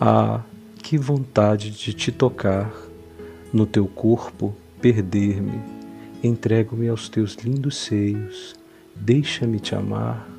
Ah, que vontade de te tocar, no teu corpo perder-me. Entrego-me aos teus lindos seios, deixa-me te amar